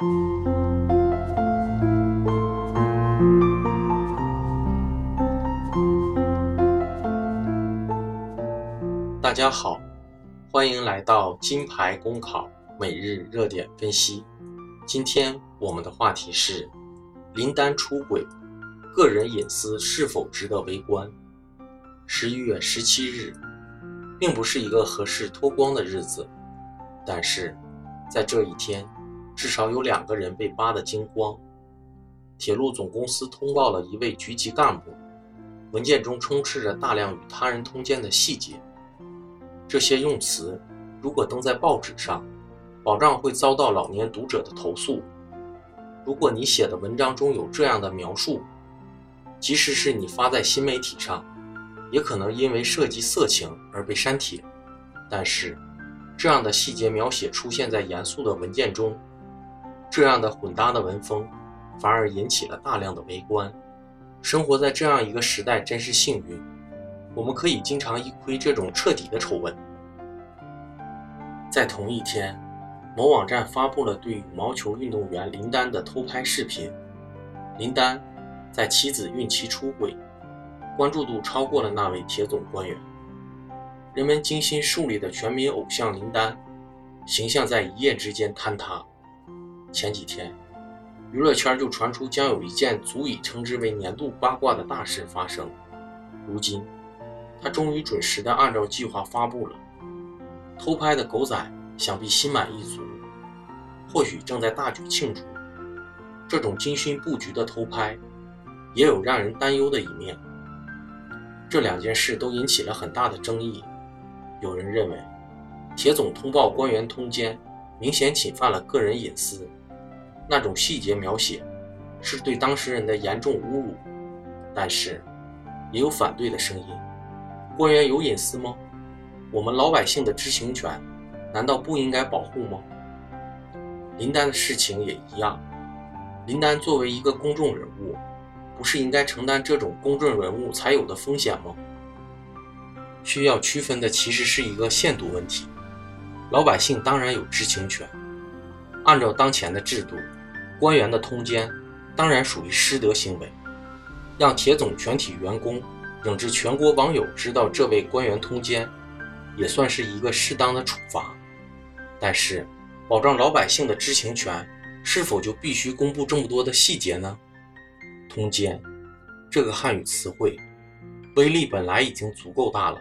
大家好，欢迎来到金牌公考每日热点分析。今天我们的话题是：林丹出轨，个人隐私是否值得围观？十一月十七日，并不是一个合适脱光的日子，但是在这一天，至少有两个人被扒得精光。铁路总公司通报了一位局级干部，文件中充斥着大量与他人通奸的细节。这些用词如果登在报纸上，保障会遭到老年读者的投诉。如果你写的文章中有这样的描述，即使是你发在新媒体上，也可能因为涉及色情而被删帖。但是，这样的细节描写出现在严肃的文件中，这样的混搭的文风，反而引起了大量的围观。生活在这样一个时代，真是幸运。我们可以经常一窥这种彻底的丑闻。在同一天，某网站发布了对羽毛球运动员林丹的偷拍视频。林丹在妻子孕期出轨，关注度超过了那位铁总官员。人们精心树立的全民偶像林丹，形象在一夜之间坍塌。前几天，娱乐圈就传出将有一件足以称之为年度八卦的大事发生。如今，他终于准时的按照计划发布了。偷拍的狗仔想必心满意足，或许正在大举庆祝。这种精心布局的偷拍，也有让人担忧的一面。这两件事都引起了很大的争议。有人认为，铁总通报官员通奸，明显侵犯了个人隐私，那种细节描写是对当事人的严重侮辱。但是，也有反对的声音。官员有隐私吗？我们老百姓的知情权，难道不应该保护吗？林丹的事情也一样。林丹作为一个公众人物，不是应该承担这种公众人物才有的风险吗？需要区分的其实是一个限度问题。老百姓当然有知情权。按照当前的制度，官员的通奸当然属于失德行为，让铁总全体员工。乃至全国网友知道这位官员通奸，也算是一个适当的处罚。但是，保障老百姓的知情权，是否就必须公布这么多的细节呢？通奸这个汉语词汇，威力本来已经足够大了，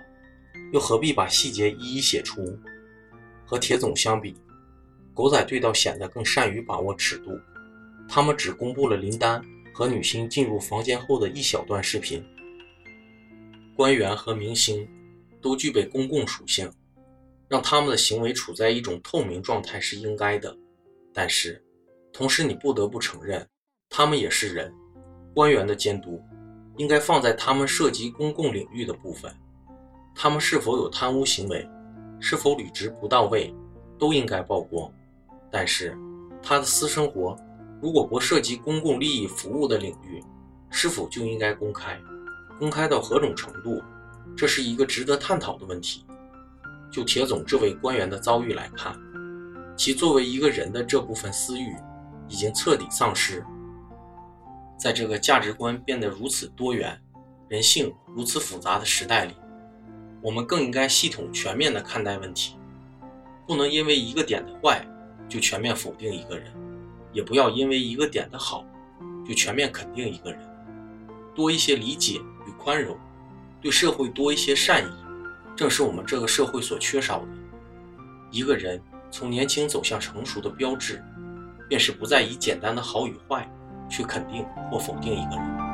又何必把细节一一写出？和铁总相比，狗仔队倒显得更善于把握尺度。他们只公布了林丹和女星进入房间后的一小段视频。官员和明星都具备公共属性，让他们的行为处在一种透明状态是应该的。但是，同时你不得不承认，他们也是人。官员的监督应该放在他们涉及公共领域的部分，他们是否有贪污行为，是否履职不到位，都应该曝光。但是，他的私生活如果不涉及公共利益服务的领域，是否就应该公开？公开到何种程度，这是一个值得探讨的问题。就铁总这位官员的遭遇来看，其作为一个人的这部分私欲已经彻底丧失。在这个价值观变得如此多元、人性如此复杂的时代里，我们更应该系统全面地看待问题，不能因为一个点的坏就全面否定一个人，也不要因为一个点的好就全面肯定一个人，多一些理解与。宽容，对社会多一些善意，正是我们这个社会所缺少的。一个人从年轻走向成熟的标志，便是不再以简单的好与坏去肯定或否定一个人。